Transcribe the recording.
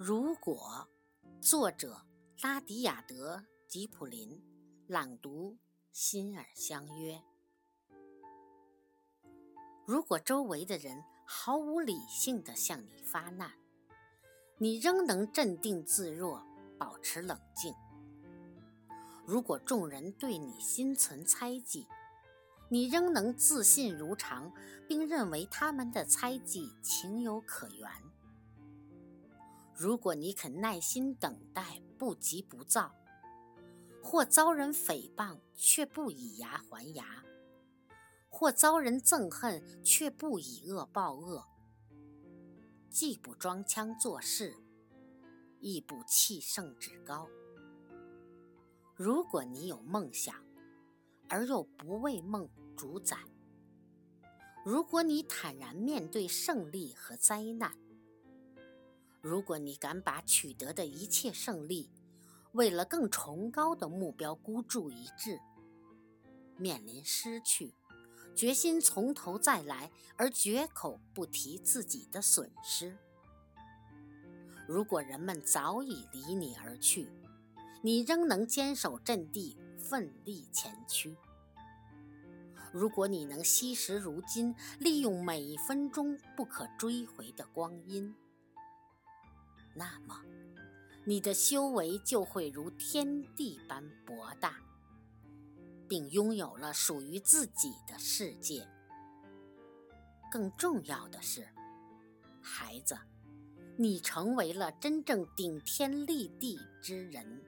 如果，作者拉迪亚德·吉普林，朗读心儿相约。如果周围的人毫无理性的向你发难，你仍能镇定自若，保持冷静；如果众人对你心存猜忌，你仍能自信如常，并认为他们的猜忌情有可原。如果你肯耐心等待，不急不躁，或遭人诽谤却不以牙还牙，或遭人憎恨却不以恶报恶，既不装腔作势，亦不气盛趾高。如果你有梦想，而又不为梦主宰；如果你坦然面对胜利和灾难。如果你敢把取得的一切胜利，为了更崇高的目标孤注一掷，面临失去，决心从头再来，而绝口不提自己的损失；如果人们早已离你而去，你仍能坚守阵地，奋力前驱；如果你能惜时如金，利用每一分钟不可追回的光阴。那么，你的修为就会如天地般博大，并拥有了属于自己的世界。更重要的是，孩子，你成为了真正顶天立地之人。